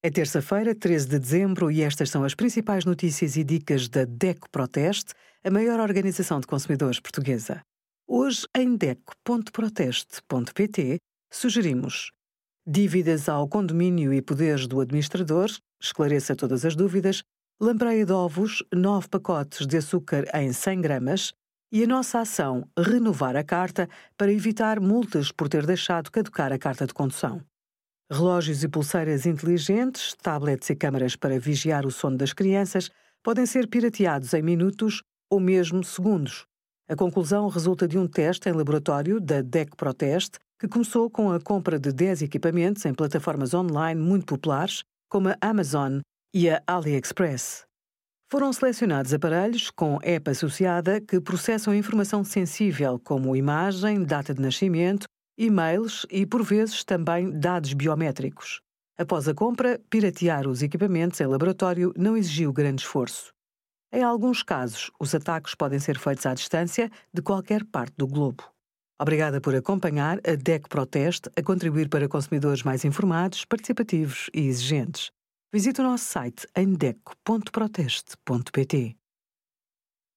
É terça-feira, 13 de dezembro, e estas são as principais notícias e dicas da DECO Proteste, a maior organização de consumidores portuguesa. Hoje, em DECO.proteste.pt, sugerimos dívidas ao condomínio e poderes do administrador, esclareça todas as dúvidas, lampreia de ovos, 9 pacotes de açúcar em 100 gramas e a nossa ação Renovar a Carta para evitar multas por ter deixado caducar a carta de condução. Relógios e pulseiras inteligentes, tablets e câmaras para vigiar o sono das crianças podem ser pirateados em minutos ou mesmo segundos. A conclusão resulta de um teste em laboratório da DEC Proteste, que começou com a compra de 10 equipamentos em plataformas online muito populares, como a Amazon e a AliExpress. Foram selecionados aparelhos com app associada que processam informação sensível, como imagem, data de nascimento e-mails e, por vezes, também dados biométricos. Após a compra, piratear os equipamentos em laboratório não exigiu grande esforço. Em alguns casos, os ataques podem ser feitos à distância de qualquer parte do globo. Obrigada por acompanhar a DEC Proteste a contribuir para consumidores mais informados, participativos e exigentes. Visite o nosso site em deco.proteste.pt.